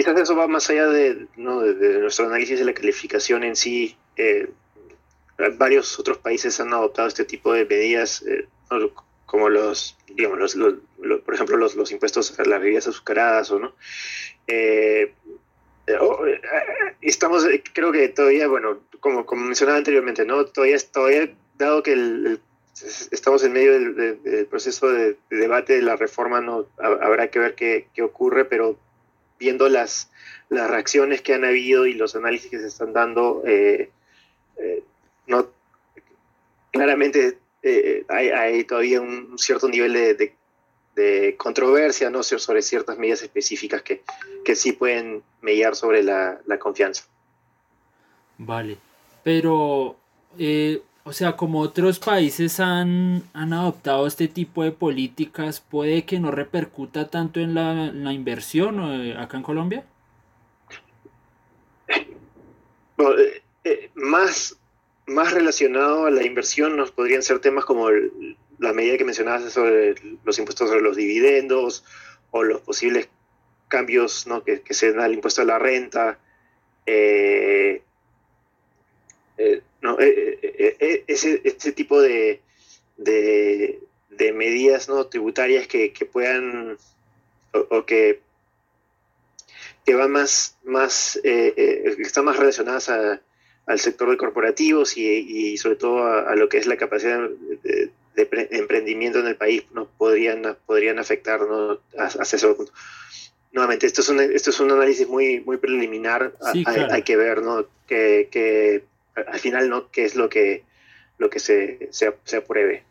quizás eso va más allá de, nuestro análisis de la calificación en sí. Eh, varios otros países han adoptado este tipo de medidas, eh, como los, digamos, los, por ejemplo, los, los, impuestos a las bebidas azucaradas o no. Eh, oh, estamos, creo que todavía, bueno, como, como mencionaba anteriormente, ¿no? Todavía, todavía dado que el, estamos en medio del, proceso de, debate de la reforma, no habrá que ver qué, qué ocurre, pero viendo las, las reacciones que han habido y los análisis que se están dando, eh, eh, no, claramente eh, hay, todavía un cierto nivel de, controversia ¿no? sobre ciertas medidas específicas que, que sí pueden mediar sobre la, la confianza. Vale, pero o sea, como otros países han, adoptado este tipo de políticas, ¿puede que no repercuta tanto en la, inversión eh, acá en Colombia? Eh, eh, más, más relacionado a la inversión nos podrían ser temas como la medida que mencionabas sobre los impuestos sobre los dividendos o los posibles cambios ¿no? que, se dan al impuesto a la renta. Eh, eh, ese, ese, tipo de, de, medidas ¿no? tributarias que, puedan o, que, que van más, más están más relacionadas al sector de corporativos y, sobre todo a, lo que es la capacidad de, emprendimiento en el país no podrían podrían afectar ¿no? hacia ese punto nuevamente esto es un esto es un análisis muy muy preliminar. Hay, que ver no que, que al final no qué es lo que, lo que se, se, apruebe.